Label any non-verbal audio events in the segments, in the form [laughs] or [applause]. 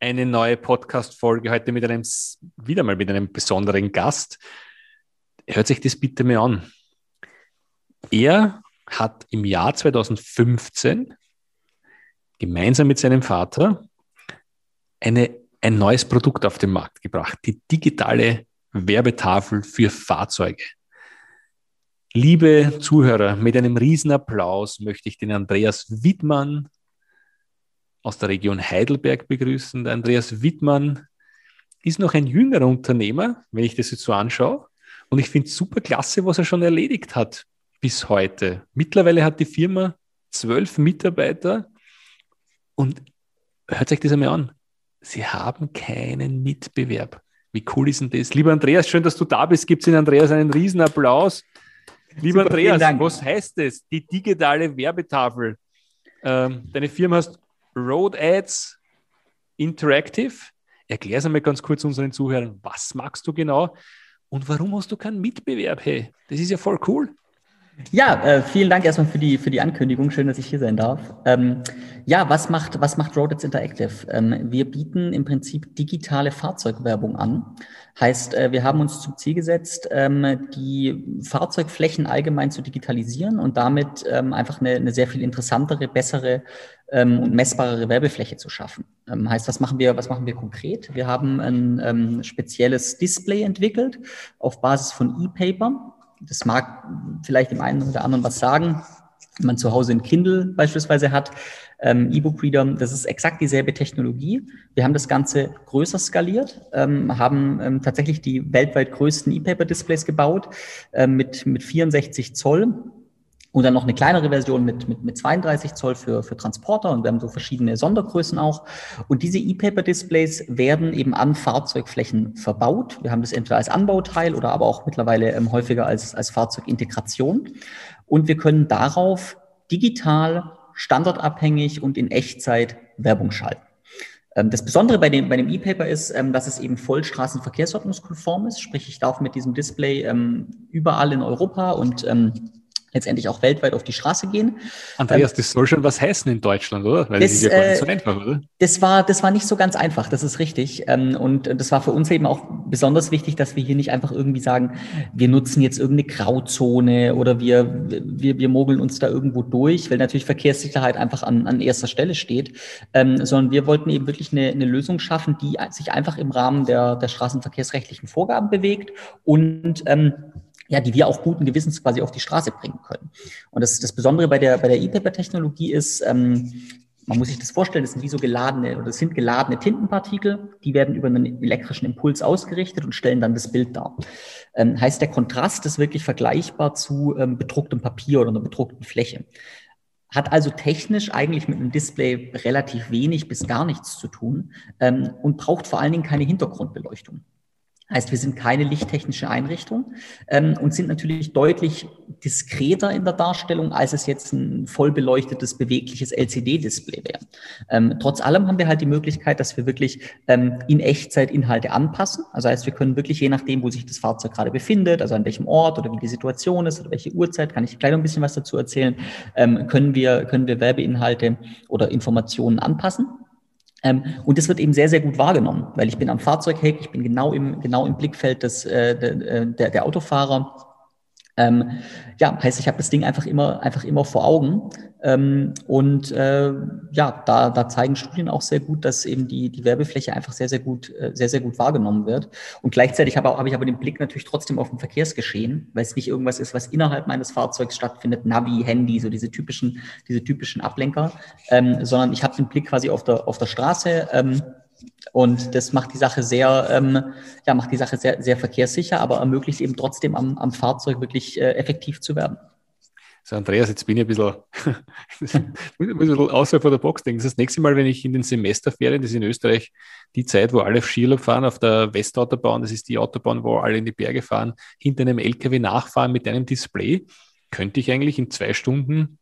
eine neue Podcast-Folge heute mit einem, wieder mal mit einem besonderen Gast. Hört sich das bitte mal an. Er hat im Jahr 2015 gemeinsam mit seinem Vater eine, ein neues Produkt auf den Markt gebracht, die digitale Werbetafel für Fahrzeuge. Liebe Zuhörer, mit einem Riesenapplaus möchte ich den Andreas Wittmann aus der Region Heidelberg begrüßen. Der Andreas Wittmann ist noch ein jüngerer Unternehmer, wenn ich das jetzt so anschaue. Und ich finde es super klasse, was er schon erledigt hat bis heute. Mittlerweile hat die Firma zwölf Mitarbeiter und hört euch das einmal an. Sie haben keinen Mitbewerb. Wie cool ist denn das? Lieber Andreas, schön, dass du da bist. Gibt es in Andreas einen Riesenapplaus. Lieber Super, Andreas, was heißt das? Die digitale Werbetafel. Ähm, deine Firma heißt Road Ads Interactive. Erklär es einmal ganz kurz unseren Zuhörern, was magst du genau und warum hast du keinen Mitbewerb? Hey, das ist ja voll cool. Ja, äh, vielen Dank erstmal für die, für die Ankündigung. Schön, dass ich hier sein darf. Ähm, ja, was macht, was macht Roadets Interactive? Ähm, wir bieten im Prinzip digitale Fahrzeugwerbung an. Heißt, äh, wir haben uns zum Ziel gesetzt, ähm, die Fahrzeugflächen allgemein zu digitalisieren und damit ähm, einfach eine, eine sehr viel interessantere, bessere ähm, und messbarere Werbefläche zu schaffen. Ähm, heißt, was machen wir, was machen wir konkret? Wir haben ein spezielles Display entwickelt auf Basis von E-Paper das mag vielleicht dem einen oder anderen was sagen. Wenn man zu Hause ein Kindle beispielsweise hat, ähm, E-Book-Reader, das ist exakt dieselbe Technologie. Wir haben das Ganze größer skaliert, ähm, haben ähm, tatsächlich die weltweit größten E-Paper-Displays gebaut ähm, mit, mit 64 Zoll und dann noch eine kleinere Version mit, mit, mit 32 Zoll für, für Transporter und wir haben so verschiedene Sondergrößen auch. Und diese E-Paper-Displays werden eben an Fahrzeugflächen verbaut. Wir haben das entweder als Anbauteil oder aber auch mittlerweile ähm, häufiger als, als Fahrzeugintegration. Und wir können darauf digital, standardabhängig und in Echtzeit Werbung schalten. Ähm, das Besondere bei dem, bei dem E-Paper ist, ähm, dass es eben voll straßenverkehrsordnungskonform ist. Sprich, ich darf mit diesem Display ähm, überall in Europa und letztendlich auch weltweit auf die Straße gehen. Andreas, ähm, das soll schon was heißen in Deutschland, oder? Weil das, das ist ja gar nicht so einfach, oder? Das war, das war nicht so ganz einfach, das ist richtig. Ähm, und das war für uns eben auch besonders wichtig, dass wir hier nicht einfach irgendwie sagen, wir nutzen jetzt irgendeine Grauzone oder wir, wir, wir mogeln uns da irgendwo durch, weil natürlich Verkehrssicherheit einfach an, an erster Stelle steht, ähm, sondern wir wollten eben wirklich eine, eine Lösung schaffen, die sich einfach im Rahmen der, der straßenverkehrsrechtlichen Vorgaben bewegt und ähm, ja, die wir auch guten Gewissens quasi auf die Straße bringen können. Und das, das Besondere bei der, bei der E-Paper-Technologie ist, ähm, man muss sich das vorstellen, das sind wie so geladene oder das sind geladene Tintenpartikel, die werden über einen elektrischen Impuls ausgerichtet und stellen dann das Bild dar. Ähm, heißt, der Kontrast ist wirklich vergleichbar zu ähm, bedrucktem Papier oder einer bedruckten Fläche. Hat also technisch eigentlich mit einem Display relativ wenig bis gar nichts zu tun ähm, und braucht vor allen Dingen keine Hintergrundbeleuchtung. Heißt, wir sind keine lichttechnische Einrichtung ähm, und sind natürlich deutlich diskreter in der Darstellung, als es jetzt ein voll beleuchtetes, bewegliches LCD-Display wäre. Ähm, trotz allem haben wir halt die Möglichkeit, dass wir wirklich ähm, in Echtzeit Inhalte anpassen. Also heißt, wir können wirklich je nachdem, wo sich das Fahrzeug gerade befindet, also an welchem Ort oder wie die Situation ist oder welche Uhrzeit, kann ich gleich noch ein bisschen was dazu erzählen, ähm, können wir, können wir Werbeinhalte oder Informationen anpassen. Ähm, und das wird eben sehr, sehr gut wahrgenommen, weil ich bin am Fahrzeugheck, ich bin genau im, genau im Blickfeld des, äh, der, der, der Autofahrer ähm, ja, heißt, ich habe das Ding einfach immer, einfach immer vor Augen. Ähm, und äh, ja, da, da zeigen Studien auch sehr gut, dass eben die, die Werbefläche einfach sehr, sehr gut, äh, sehr, sehr gut wahrgenommen wird. Und gleichzeitig habe, habe ich aber den Blick natürlich trotzdem auf dem Verkehrsgeschehen, weil es nicht irgendwas ist, was innerhalb meines Fahrzeugs stattfindet, Navi, Handy, so diese typischen, diese typischen Ablenker, ähm, sondern ich habe den Blick quasi auf der, auf der Straße. Ähm, und das macht die Sache sehr, ähm, ja, macht die Sache sehr, sehr verkehrssicher, aber ermöglicht eben trotzdem am, am Fahrzeug wirklich äh, effektiv zu werden. So, Andreas, jetzt bin ich ein bisschen, [laughs] ein bisschen außerhalb von der Box denken. Das, nächste Mal, wenn ich in den Semesterferien, das ist in Österreich die Zeit, wo alle Skilab fahren auf der Westautobahn, das ist die Autobahn, wo alle in die Berge fahren, hinter einem LKW nachfahren mit einem Display, könnte ich eigentlich in zwei Stunden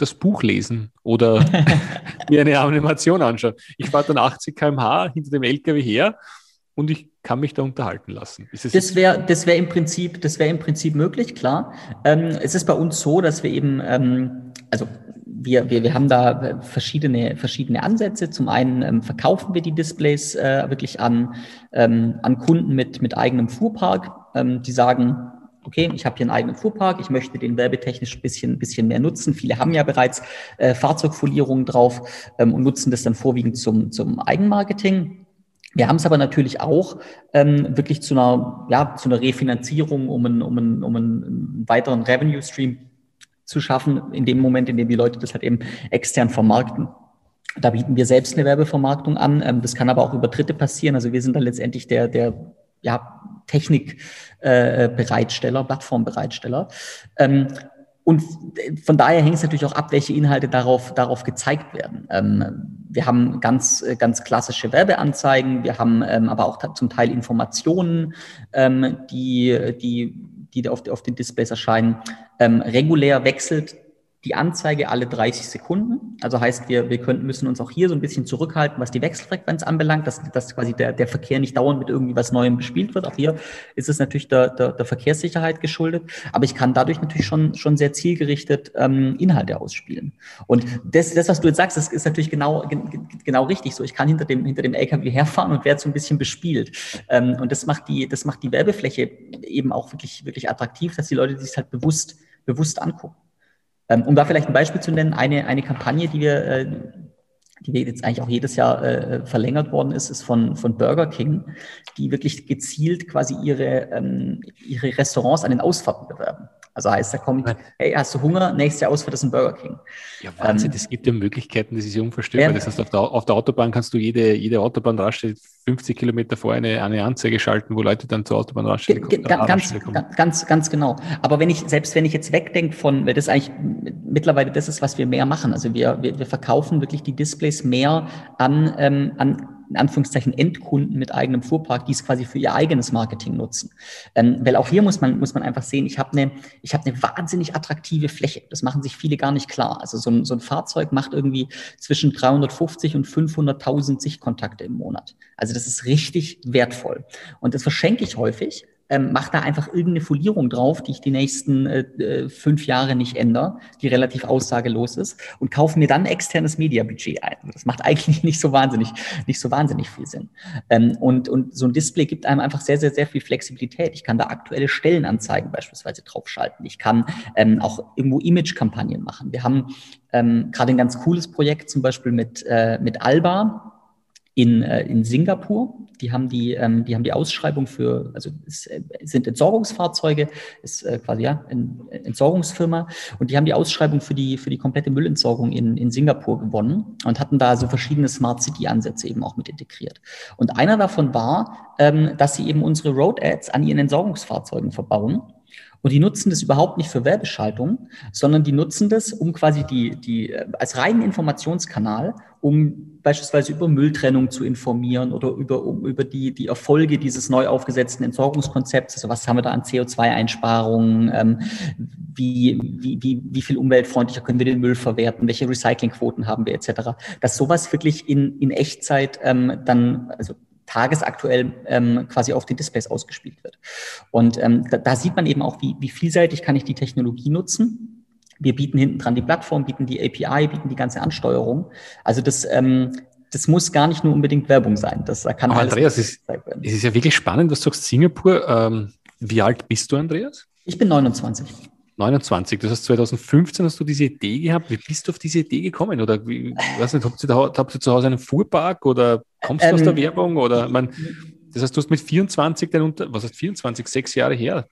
das Buch lesen oder [laughs] mir eine Animation anschauen. Ich fahre dann 80 km/h hinter dem LKW her und ich kann mich da unterhalten lassen. das wäre das wär im, Prinzip, wär im Prinzip möglich, klar. Ähm, es ist bei uns so, dass wir eben, ähm, also wir, wir, wir haben da verschiedene, verschiedene Ansätze. Zum einen ähm, verkaufen wir die Displays äh, wirklich an, ähm, an Kunden mit, mit eigenem Fuhrpark, ähm, die sagen, okay, ich habe hier einen eigenen Fuhrpark, ich möchte den werbetechnisch ein bisschen, bisschen mehr nutzen. Viele haben ja bereits äh, Fahrzeugfolierungen drauf ähm, und nutzen das dann vorwiegend zum, zum Eigenmarketing. Wir haben es aber natürlich auch ähm, wirklich zu einer, ja, zu einer Refinanzierung, um einen, um einen, um einen weiteren Revenue Stream zu schaffen, in dem Moment, in dem die Leute das halt eben extern vermarkten. Da bieten wir selbst eine Werbevermarktung an. Ähm, das kann aber auch über Dritte passieren. Also wir sind dann letztendlich der, der ja, Technikbereitsteller, äh, Plattformbereitsteller. Ähm, und von daher hängt es natürlich auch ab, welche Inhalte darauf, darauf gezeigt werden. Ähm, wir haben ganz, ganz klassische Werbeanzeigen, wir haben ähm, aber auch zum Teil Informationen, ähm, die, die, die auf, auf den Displays erscheinen. Ähm, regulär wechselt die Anzeige alle 30 Sekunden. Also heißt, wir, wir können, müssen uns auch hier so ein bisschen zurückhalten, was die Wechselfrequenz anbelangt, dass, dass quasi der, der Verkehr nicht dauernd mit irgendwie was Neuem bespielt wird. Auch hier ist es natürlich der, der, der Verkehrssicherheit geschuldet. Aber ich kann dadurch natürlich schon, schon sehr zielgerichtet ähm, Inhalte ausspielen. Und das, das, was du jetzt sagst, das ist natürlich genau, genau richtig so. Ich kann hinter dem, hinter dem LKW herfahren und werde so ein bisschen bespielt. Ähm, und das macht die, das macht die Werbefläche eben auch wirklich, wirklich attraktiv, dass die Leute sich halt bewusst, bewusst angucken. Ähm, um da vielleicht ein Beispiel zu nennen, eine, eine Kampagne, die wir, äh, die jetzt eigentlich auch jedes Jahr äh, verlängert worden ist, ist von, von Burger King, die wirklich gezielt quasi ihre, ähm, ihre Restaurants an den Ausfahrten bewerben. Also heißt, da kommt, hey, hast du Hunger? Nächstes Jahr Ausfahrt ist ein Burger King. Ja, Wahnsinn, es ähm, gibt ja Möglichkeiten, das ist ja unvorstellbar. Ja. Das heißt, auf der, auf der Autobahn kannst du jede, jede Autobahnraststätte 50 Kilometer vor eine, eine Anzeige schalten, wo Leute dann zur Autobahnraststätte kommen. Ganz, ganz, ganz, ganz genau. Aber wenn ich, selbst wenn ich jetzt wegdenke von, weil das eigentlich mittlerweile das ist, was wir mehr machen. Also wir, wir, wir verkaufen wirklich die Displays mehr an, ähm, an in Anführungszeichen Endkunden mit eigenem Fuhrpark, die es quasi für ihr eigenes Marketing nutzen. Ähm, weil auch hier muss man, muss man einfach sehen, ich habe eine, ich habe eine wahnsinnig attraktive Fläche. Das machen sich viele gar nicht klar. Also so ein, so ein Fahrzeug macht irgendwie zwischen 350 und 500.000 Sichtkontakte im Monat. Also das ist richtig wertvoll. Und das verschenke ich häufig, ähm, mach da einfach irgendeine Folierung drauf, die ich die nächsten äh, äh, fünf Jahre nicht ändere, die relativ aussagelos ist und kaufe mir dann externes Mediabudget ein. Das macht [laughs] eigentlich nicht so wahnsinnig, nicht so wahnsinnig viel Sinn. Ähm, und, und so ein Display gibt einem einfach sehr, sehr, sehr viel Flexibilität. Ich kann da aktuelle Stellenanzeigen beispielsweise draufschalten. Ich kann ähm, auch irgendwo Image-Kampagnen machen. Wir haben ähm, gerade ein ganz cooles Projekt zum Beispiel mit, äh, mit Alba in, äh, in Singapur. Die haben die, ähm, die haben die Ausschreibung für, also es äh, sind Entsorgungsfahrzeuge, ist äh, quasi ja eine Entsorgungsfirma und die haben die Ausschreibung für die für die komplette Müllentsorgung in, in Singapur gewonnen und hatten da so verschiedene Smart City Ansätze eben auch mit integriert. Und einer davon war, ähm, dass sie eben unsere Road Ads an ihren Entsorgungsfahrzeugen verbauen und die nutzen das überhaupt nicht für Werbeschaltung, sondern die nutzen das, um quasi die, die, äh, als reinen Informationskanal, um beispielsweise über Mülltrennung zu informieren oder über, um, über die, die Erfolge dieses neu aufgesetzten Entsorgungskonzepts. Also was haben wir da an CO2-Einsparungen? Ähm, wie, wie, wie, wie viel umweltfreundlicher können wir den Müll verwerten? Welche Recyclingquoten haben wir etc.? Dass sowas wirklich in, in Echtzeit ähm, dann, also tagesaktuell ähm, quasi auf den Displays ausgespielt wird. Und ähm, da, da sieht man eben auch, wie, wie vielseitig kann ich die Technologie nutzen. Wir bieten hinten dran die Plattform, bieten die API, bieten die ganze Ansteuerung. Also das, ähm, das muss gar nicht nur unbedingt Werbung sein. Das da kann Aber Andreas, es ist, es ist ja wirklich spannend, was du sagst, Singapur. Ähm, wie alt bist du, Andreas? Ich bin 29. 29. Das heißt, 2015 hast du diese Idee gehabt. Wie bist du auf diese Idee gekommen? Oder wie, weiß nicht, habt ihr, da, habt ihr zu Hause einen Fuhrpark oder kommst du ähm, aus der ähm, Werbung? Oder man, das heißt, du hast mit 24 den Unter, was heißt 24, sechs Jahre her?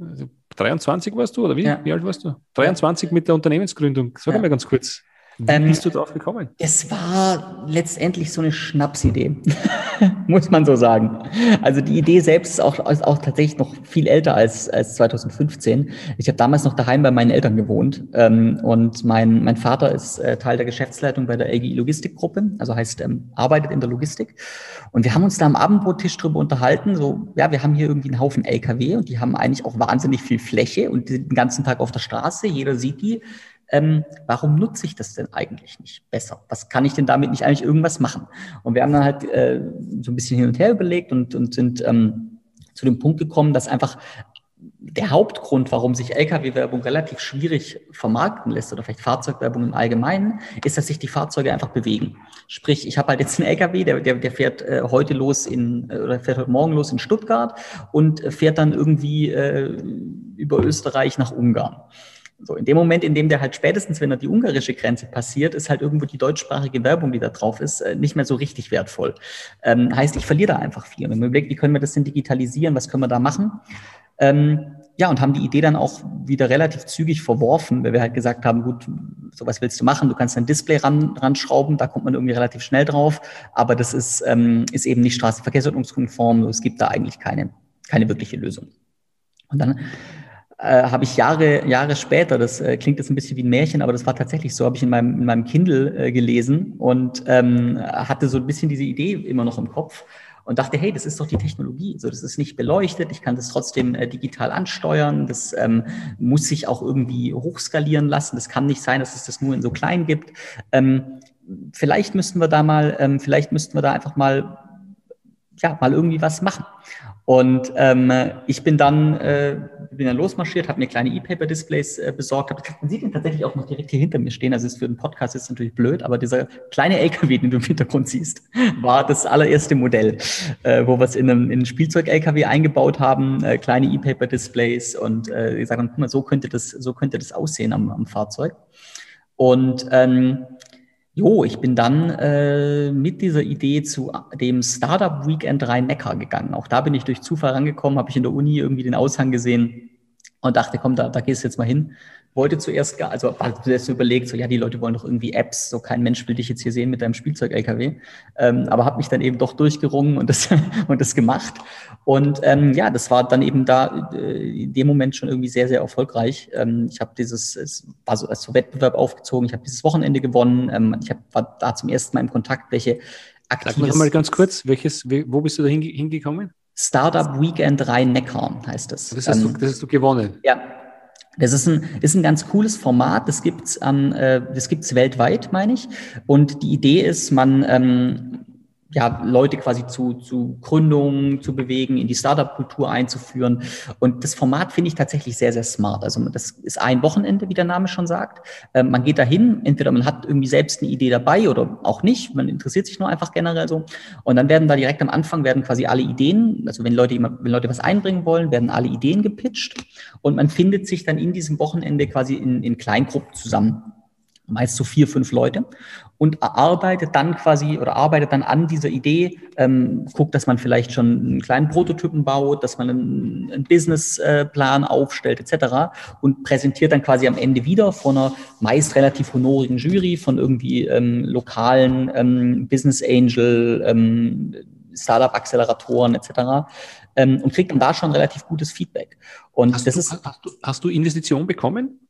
Also 23 warst du oder wie? Ja. Wie alt warst du? 23 mit der Unternehmensgründung. Sag ja. mal ganz kurz. Wie ähm, bist du drauf gekommen? Es war letztendlich so eine Schnapsidee, [laughs] muss man so sagen. Also die Idee selbst ist auch, ist auch tatsächlich noch viel älter als, als 2015. Ich habe damals noch daheim bei meinen Eltern gewohnt ähm, und mein, mein Vater ist äh, Teil der Geschäftsleitung bei der LGI Logistikgruppe, also heißt ähm, arbeitet in der Logistik. Und wir haben uns da am Abendbrottisch drüber unterhalten, so, ja, wir haben hier irgendwie einen Haufen LKW und die haben eigentlich auch wahnsinnig viel Fläche und die sind den ganzen Tag auf der Straße, jeder sieht die ähm, warum nutze ich das denn eigentlich nicht besser? Was kann ich denn damit nicht eigentlich irgendwas machen? Und wir haben dann halt äh, so ein bisschen hin und her überlegt und, und sind ähm, zu dem Punkt gekommen, dass einfach der Hauptgrund, warum sich Lkw-Werbung relativ schwierig vermarkten lässt oder vielleicht Fahrzeugwerbung im Allgemeinen, ist, dass sich die Fahrzeuge einfach bewegen. Sprich, ich habe halt jetzt einen Lkw, der, der, der fährt äh, heute los in äh, oder fährt heute Morgen los in Stuttgart und fährt dann irgendwie äh, über Österreich nach Ungarn. So, in dem Moment, in dem der halt spätestens, wenn er die ungarische Grenze passiert, ist halt irgendwo die deutschsprachige Werbung, die da drauf ist, äh, nicht mehr so richtig wertvoll. Ähm, heißt, ich verliere da einfach viel. Und man überlegt, wie können wir das denn digitalisieren, was können wir da machen? Ähm, ja, und haben die Idee dann auch wieder relativ zügig verworfen, weil wir halt gesagt haben, gut, sowas willst du machen, du kannst ein Display ran, ranschrauben, da kommt man irgendwie relativ schnell drauf, aber das ist, ähm, ist eben nicht straßenverkehrsordnungskonform, es gibt da eigentlich keine, keine wirkliche Lösung. Und dann äh, habe ich Jahre, Jahre später, das äh, klingt jetzt ein bisschen wie ein Märchen, aber das war tatsächlich so, habe ich in meinem, in meinem Kindle äh, gelesen und ähm, hatte so ein bisschen diese Idee immer noch im Kopf und dachte, hey, das ist doch die Technologie. So, das ist nicht beleuchtet, ich kann das trotzdem äh, digital ansteuern, das ähm, muss sich auch irgendwie hochskalieren lassen. Das kann nicht sein, dass es das nur in so klein gibt. Ähm, vielleicht müssten wir da mal, ähm, vielleicht müssten wir da einfach mal ja, mal irgendwie was machen. Und ähm, ich bin dann, äh, bin dann losmarschiert, habe mir kleine E-Paper-Displays äh, besorgt. Hab, man sieht ihn tatsächlich auch noch direkt hier hinter mir stehen. Also ist für den Podcast ist natürlich blöd, aber dieser kleine LKW, den du im Hintergrund siehst, war das allererste Modell, äh, wo wir es in einem, in einem Spielzeug-LKW eingebaut haben, äh, kleine E-Paper-Displays und äh, gesagt haben, guck mal, so könnte das, so könnte das aussehen am, am Fahrzeug. Und ähm, Jo, ich bin dann äh, mit dieser Idee zu dem Startup Weekend Rhein-Neckar gegangen. Auch da bin ich durch Zufall rangekommen, habe ich in der Uni irgendwie den Aushang gesehen und dachte, komm, da, da gehst du jetzt mal hin wollte zuerst, also zuerst überlegt, so ja, die Leute wollen doch irgendwie Apps, so kein Mensch will dich jetzt hier sehen mit deinem Spielzeug-LKW. Ähm, aber habe mich dann eben doch durchgerungen und das, [laughs] und das gemacht. Und ähm, ja, das war dann eben da äh, in dem Moment schon irgendwie sehr, sehr erfolgreich. Ähm, ich habe dieses, es war so als so Wettbewerb aufgezogen, ich habe dieses Wochenende gewonnen. Ähm, ich hab, war da zum ersten Mal im Kontakt, welche aktives... Sag mal ganz kurz, welches, wo bist du da hingekommen? Startup Weekend Rhein-Neckar heißt es. Das hast, du, das hast du gewonnen. Ja, das ist ein, ist ein ganz cooles Format. Das gibt's an, äh, das gibt's weltweit, meine ich. Und die Idee ist, man ähm, ja, Leute quasi zu, zu Gründungen zu bewegen, in die Startup-Kultur einzuführen. Und das Format finde ich tatsächlich sehr, sehr smart. Also das ist ein Wochenende, wie der Name schon sagt. Ähm, man geht dahin, entweder man hat irgendwie selbst eine Idee dabei oder auch nicht. Man interessiert sich nur einfach generell so. Und dann werden da direkt am Anfang werden quasi alle Ideen, also wenn Leute, wenn Leute was einbringen wollen, werden alle Ideen gepitcht. Und man findet sich dann in diesem Wochenende quasi in, in Kleingruppen zusammen meist so vier, fünf Leute und arbeitet dann quasi oder arbeitet dann an dieser Idee, ähm, guckt, dass man vielleicht schon einen kleinen Prototypen baut, dass man einen, einen Businessplan aufstellt etc. und präsentiert dann quasi am Ende wieder vor einer meist relativ honorigen Jury von irgendwie ähm, lokalen ähm, Business Angel, ähm, Startup-Acceleratoren etc. Ähm, und kriegt dann da schon relativ gutes Feedback. Und hast das du, ist, hast, du, hast du Investitionen bekommen?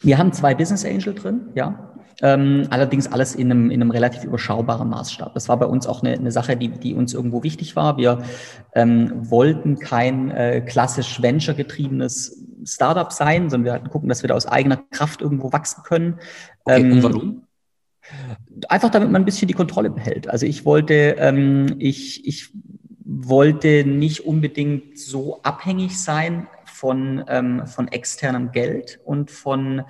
Wir haben zwei Business Angel drin, ja. Ähm, allerdings alles in einem, in einem relativ überschaubaren Maßstab. Das war bei uns auch eine, eine Sache, die, die uns irgendwo wichtig war. Wir ähm, wollten kein äh, klassisch venture-getriebenes Startup sein, sondern wir hatten gucken, dass wir da aus eigener Kraft irgendwo wachsen können. Okay, ähm, und warum? Einfach damit man ein bisschen die Kontrolle behält. Also ich wollte, ähm, ich, ich wollte nicht unbedingt so abhängig sein von, ähm, von externem Geld und von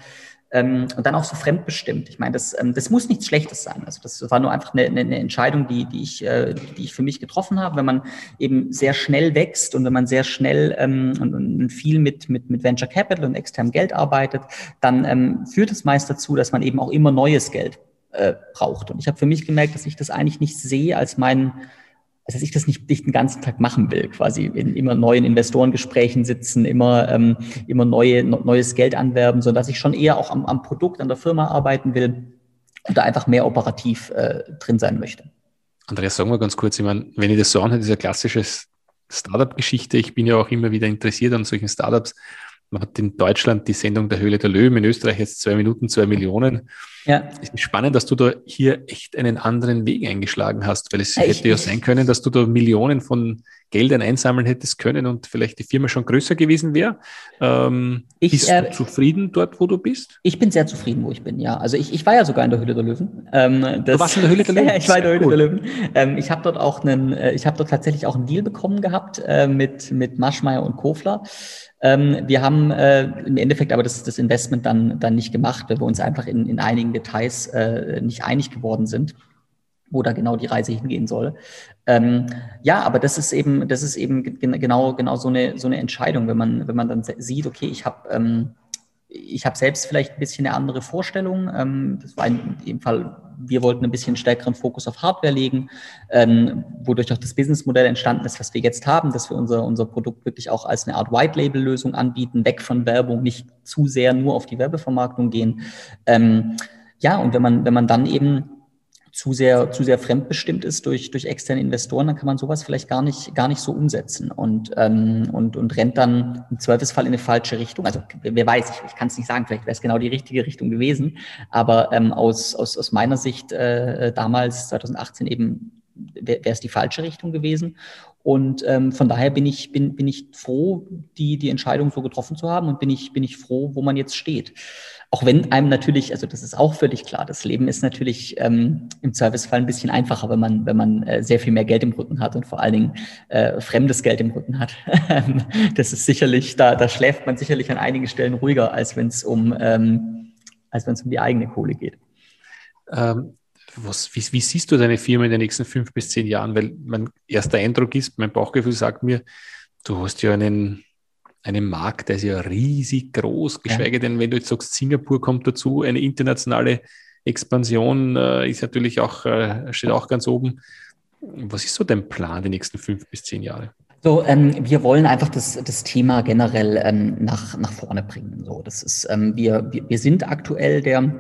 ähm, und dann auch so fremdbestimmt. Ich meine, das, ähm, das muss nichts Schlechtes sein. Also das war nur einfach eine, eine Entscheidung, die, die, ich, äh, die ich für mich getroffen habe. Wenn man eben sehr schnell wächst und wenn man sehr schnell ähm, und, und viel mit, mit, mit Venture Capital und externem Geld arbeitet, dann ähm, führt es meist dazu, dass man eben auch immer neues Geld äh, braucht. Und ich habe für mich gemerkt, dass ich das eigentlich nicht sehe als meinen also dass ich das nicht, nicht den ganzen Tag machen will, quasi in immer neuen Investorengesprächen sitzen, immer, ähm, immer neue, neues Geld anwerben, sondern dass ich schon eher auch am, am Produkt, an der Firma arbeiten will und da einfach mehr operativ äh, drin sein möchte. Andreas, sagen wir ganz kurz, ich meine, wenn ich das so anhöre, diese klassische Startup-Geschichte, ich bin ja auch immer wieder interessiert an solchen Startups. Man hat in Deutschland die Sendung der Höhle der Löwen, in Österreich jetzt zwei Minuten, zwei Millionen. Ja. Es ist spannend, dass du da hier echt einen anderen Weg eingeschlagen hast, weil es ich, hätte ja sein können, dass du da Millionen von Geldern einsammeln hättest können und vielleicht die Firma schon größer gewesen wäre. Ähm, ich, bist äh, du zufrieden dort, wo du bist? Ich bin sehr zufrieden, wo ich bin, ja. Also ich, ich war ja sogar in der Höhle der Löwen. Ähm, das, du warst in der Höhle der [laughs] Löwen? Ja, ich war in der Höhle cool. der Löwen. Ähm, ich habe dort auch einen, äh, ich habe dort tatsächlich auch einen Deal bekommen gehabt äh, mit, mit Maschmeyer und Kofler. Ähm, wir haben äh, im Endeffekt aber das, das Investment dann, dann nicht gemacht, weil wir uns einfach in, in einigen Details äh, nicht einig geworden sind wo da genau die Reise hingehen soll. Ähm, ja, aber das ist eben, das ist eben genau, genau so eine, so eine Entscheidung, wenn man, wenn man dann sieht, okay, ich habe ähm, ich selbst vielleicht ein bisschen eine andere Vorstellung. Ähm, das war in dem Fall, wir wollten ein bisschen stärkeren Fokus auf Hardware legen, ähm, wodurch auch das Businessmodell entstanden ist, was wir jetzt haben, dass wir unser, unser Produkt wirklich auch als eine Art White-Label-Lösung anbieten, weg von Werbung, nicht zu sehr nur auf die Werbevermarktung gehen. Ähm, ja, und wenn man, wenn man dann eben zu sehr, zu sehr fremdbestimmt ist durch, durch externe Investoren, dann kann man sowas vielleicht gar nicht, gar nicht so umsetzen und, ähm, und, und rennt dann im Zweifelsfall in eine falsche Richtung. Also wer weiß, ich, ich kann es nicht sagen, vielleicht wäre es genau die richtige Richtung gewesen, aber ähm, aus, aus, aus meiner Sicht äh, damals, 2018 eben, wäre es die falsche Richtung gewesen. Und ähm, von daher bin ich, bin, bin ich froh, die, die Entscheidung so getroffen zu haben und bin ich, bin ich froh, wo man jetzt steht. Auch wenn einem natürlich, also das ist auch völlig klar, das Leben ist natürlich ähm, im Servicefall ein bisschen einfacher, wenn man, wenn man äh, sehr viel mehr Geld im Rücken hat und vor allen Dingen äh, fremdes Geld im Rücken hat. [laughs] das ist sicherlich, da, da schläft man sicherlich an einigen Stellen ruhiger, als wenn es um, ähm, um die eigene Kohle geht. Ähm, was, wie, wie, siehst du deine Firma in den nächsten fünf bis zehn Jahren? Weil mein erster Eindruck ist, mein Bauchgefühl sagt mir, du hast ja einen einem Markt, der ist ja riesig groß, geschweige ja. denn, wenn du jetzt sagst, Singapur kommt dazu, eine internationale Expansion äh, ist natürlich auch, äh, steht auch ganz oben. Was ist so dein Plan die nächsten fünf bis zehn Jahre? So, ähm, wir wollen einfach das, das Thema generell ähm, nach, nach vorne bringen. So, das ist, ähm, wir, wir, wir sind aktuell der,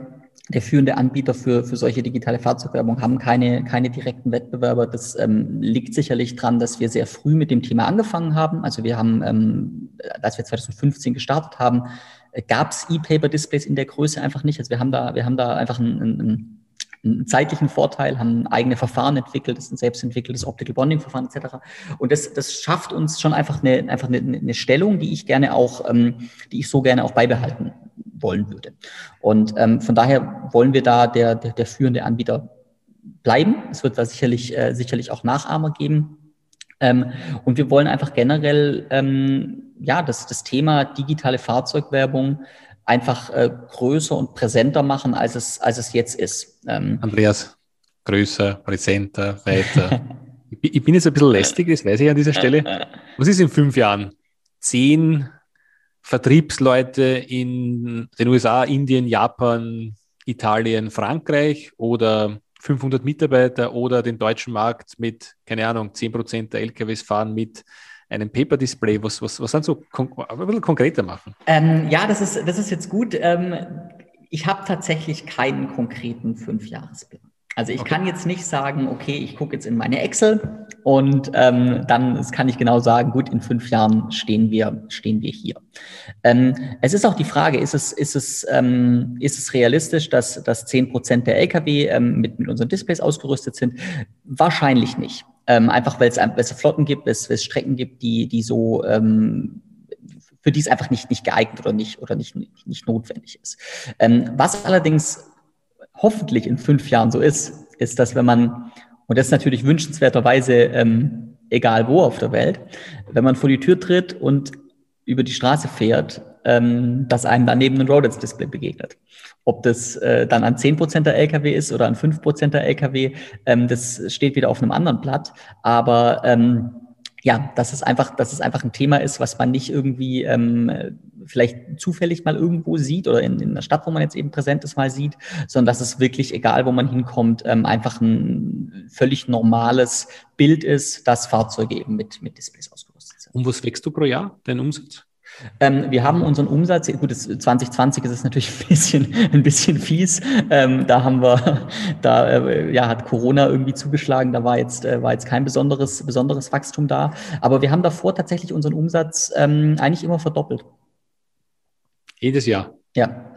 der führende Anbieter für, für solche digitale Fahrzeugwerbung haben keine, keine direkten Wettbewerber. Das ähm, liegt sicherlich dran, dass wir sehr früh mit dem Thema angefangen haben. Also wir haben, ähm, als wir 2015 gestartet haben, äh, gab es E-Paper-Displays in der Größe einfach nicht. Also wir haben da, wir haben da einfach einen, einen, einen zeitlichen Vorteil, haben eigene Verfahren entwickelt, das ist ein selbstentwickeltes Optical Bonding-Verfahren etc. Und das, das schafft uns schon einfach eine, einfach eine, eine Stellung, die ich gerne auch, ähm, die ich so gerne auch beibehalten wollen würde. Und ähm, von daher wollen wir da der, der, der führende Anbieter bleiben. Es wird da sicherlich, äh, sicherlich auch Nachahmer geben. Ähm, und wir wollen einfach generell ähm, ja, das, das Thema digitale Fahrzeugwerbung einfach äh, größer und präsenter machen, als es, als es jetzt ist. Ähm, Andreas, größer, präsenter, weiter. [laughs] ich bin jetzt ein bisschen lästig, das weiß ich an dieser Stelle. Was ist in fünf Jahren? Zehn Vertriebsleute in den USA, Indien, Japan, Italien, Frankreich oder 500 Mitarbeiter oder den deutschen Markt mit, keine Ahnung, 10 Prozent der LKWs fahren mit einem Paper-Display? Was, was, was sind so ein bisschen konkreter machen? Ähm, ja, das ist, das ist jetzt gut. Ähm, ich habe tatsächlich keinen konkreten Fünfjahresplan. Also ich okay. kann jetzt nicht sagen, okay, ich gucke jetzt in meine Excel und ähm, dann kann ich genau sagen, gut, in fünf Jahren stehen wir, stehen wir hier. Ähm, es ist auch die Frage, ist es, ist es, ähm, ist es realistisch, dass, dass zehn Prozent der Lkw ähm, mit, mit unseren Displays ausgerüstet sind? Wahrscheinlich nicht. Ähm, einfach weil es, es Flotten gibt, weil es, es Strecken gibt, die, die so ähm, für die es einfach nicht, nicht geeignet oder nicht, oder nicht, nicht notwendig ist. Ähm, was allerdings hoffentlich in fünf Jahren so ist, ist, dass wenn man, und das ist natürlich wünschenswerterweise ähm, egal wo auf der Welt, wenn man vor die Tür tritt und über die Straße fährt, ähm, dass einem daneben ein Rolex-Display begegnet. Ob das äh, dann an zehn Prozent der Lkw ist oder an fünf Prozent der Lkw, ähm, das steht wieder auf einem anderen Blatt. Aber ähm, ja, dass es einfach, dass es einfach ein Thema ist, was man nicht irgendwie ähm, vielleicht zufällig mal irgendwo sieht oder in, in der Stadt, wo man jetzt eben präsent ist, mal sieht, sondern dass es wirklich, egal wo man hinkommt, ähm, einfach ein völlig normales Bild ist, dass Fahrzeuge eben mit, mit Displays ausgerüstet sind. Und was wächst du pro Jahr, dein Umsatz? Ähm, wir haben unseren Umsatz, gut, das 2020 ist es natürlich ein bisschen, ein bisschen fies. Ähm, da haben wir, da äh, ja, hat Corona irgendwie zugeschlagen, da war jetzt, äh, war jetzt kein besonderes, besonderes Wachstum da. Aber wir haben davor tatsächlich unseren Umsatz ähm, eigentlich immer verdoppelt. Jedes Jahr. Ja.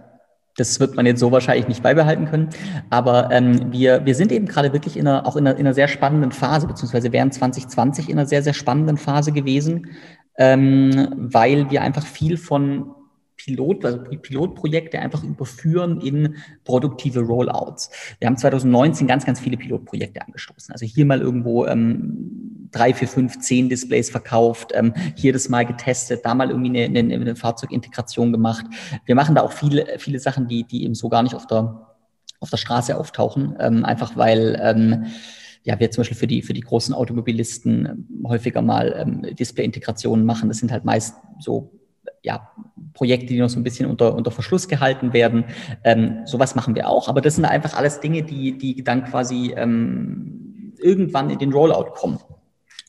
Das wird man jetzt so wahrscheinlich nicht beibehalten können. Aber ähm, wir, wir sind eben gerade wirklich in einer, auch in einer, in einer sehr spannenden Phase, beziehungsweise während 2020 in einer sehr, sehr spannenden Phase gewesen, ähm, weil wir einfach viel von Pilot, also Pilotprojekte einfach überführen in produktive Rollouts. Wir haben 2019 ganz, ganz viele Pilotprojekte angestoßen. Also hier mal irgendwo ähm, drei, vier, fünf, zehn Displays verkauft, ähm, hier das mal getestet, da mal irgendwie eine, eine, eine Fahrzeugintegration gemacht. Wir machen da auch viele, viele Sachen, die, die eben so gar nicht auf der, auf der Straße auftauchen, ähm, einfach weil ähm, ja, wir zum Beispiel für die, für die großen Automobilisten ähm, häufiger mal ähm, Display-Integrationen machen. Das sind halt meist so ja, Projekte, die noch so ein bisschen unter, unter Verschluss gehalten werden. Ähm, sowas machen wir auch, aber das sind einfach alles Dinge, die, die dann quasi ähm, irgendwann in den Rollout kommen.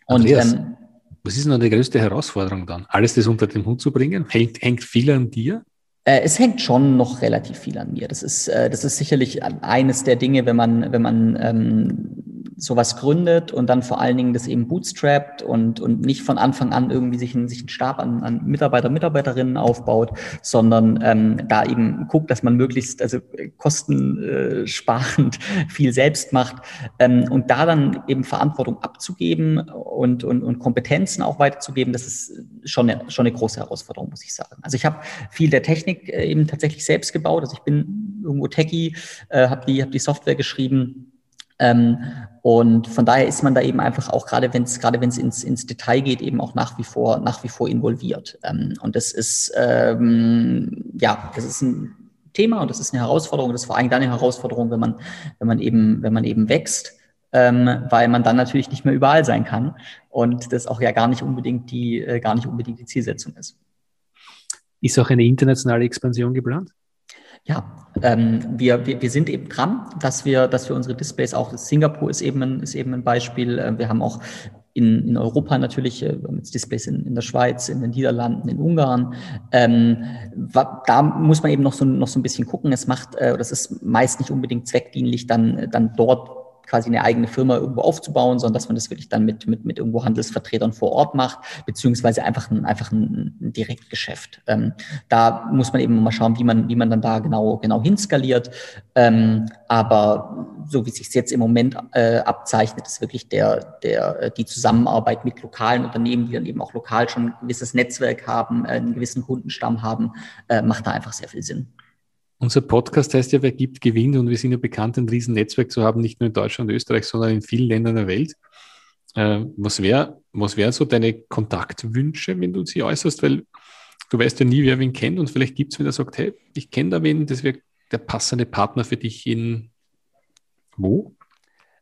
Und Andreas, ähm, was ist denn die größte Herausforderung dann? Alles das unter den Hut zu bringen? Hängt, hängt viel an dir? Äh, es hängt schon noch relativ viel an mir. Das ist, äh, das ist sicherlich eines der Dinge, wenn man, wenn man ähm, sowas gründet und dann vor allen Dingen das eben bootstrapped und, und nicht von Anfang an irgendwie sich, ein, sich einen Stab an, an Mitarbeiter, Mitarbeiterinnen aufbaut, sondern ähm, da eben guckt, dass man möglichst also kostensparend [laughs] viel selbst macht ähm, und da dann eben Verantwortung abzugeben und, und, und Kompetenzen auch weiterzugeben, das ist schon eine, schon eine große Herausforderung, muss ich sagen. Also ich habe viel der Technik äh, eben tatsächlich selbst gebaut, also ich bin irgendwo Techie, äh, habe die, hab die Software geschrieben, ähm, und von daher ist man da eben einfach auch gerade wenn es gerade wenn es ins, ins Detail geht eben auch nach wie vor nach wie vor involviert. Ähm, und das ist ähm, ja das ist ein Thema und das ist eine Herausforderung. Das ist vor allem dann eine Herausforderung, wenn man wenn man eben wenn man eben wächst, ähm, weil man dann natürlich nicht mehr überall sein kann und das auch ja gar nicht unbedingt die äh, gar nicht unbedingt die Zielsetzung ist. Ist auch eine internationale Expansion geplant? Ja, ähm, wir, wir, wir sind eben dran, dass wir, dass wir unsere Displays auch, Singapur ist eben ein, ist eben ein Beispiel. Äh, wir haben auch in, in Europa natürlich, äh, mit Displays in, in der Schweiz, in den Niederlanden, in Ungarn. Ähm, da muss man eben noch so, noch so ein bisschen gucken. Es macht, äh, das ist meist nicht unbedingt zweckdienlich, dann, dann dort quasi eine eigene Firma irgendwo aufzubauen, sondern dass man das wirklich dann mit, mit, mit irgendwo Handelsvertretern vor Ort macht, beziehungsweise einfach ein, einfach ein, Direktgeschäft. Ähm, da muss man eben mal schauen, wie man, wie man dann da genau, genau hinskaliert. Ähm, aber so wie sich jetzt im Moment äh, abzeichnet, ist wirklich der, der, äh, die Zusammenarbeit mit lokalen Unternehmen, die dann eben auch lokal schon ein gewisses Netzwerk haben, äh, einen gewissen Kundenstamm haben, äh, macht da einfach sehr viel Sinn. Unser Podcast heißt ja, wer gibt, gewinnt und wir sind ja bekannt, ein Riesennetzwerk zu haben, nicht nur in Deutschland und Österreich, sondern in vielen Ländern der Welt. Äh, was wären was wär so deine Kontaktwünsche, wenn du sie äußerst? Weil du weißt ja nie, wer wen kennt und vielleicht gibt es, wen der sagt, hey, ich kenne da wen, das wäre der passende Partner für dich in wo?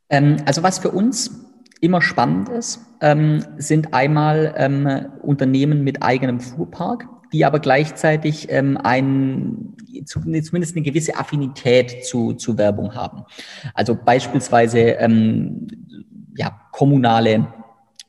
Ähm, also was für uns immer spannend ist, ähm, sind einmal ähm, Unternehmen mit eigenem Fuhrpark die aber gleichzeitig ähm, ein, zumindest eine gewisse Affinität zu, zu Werbung haben. Also beispielsweise ähm, ja, kommunale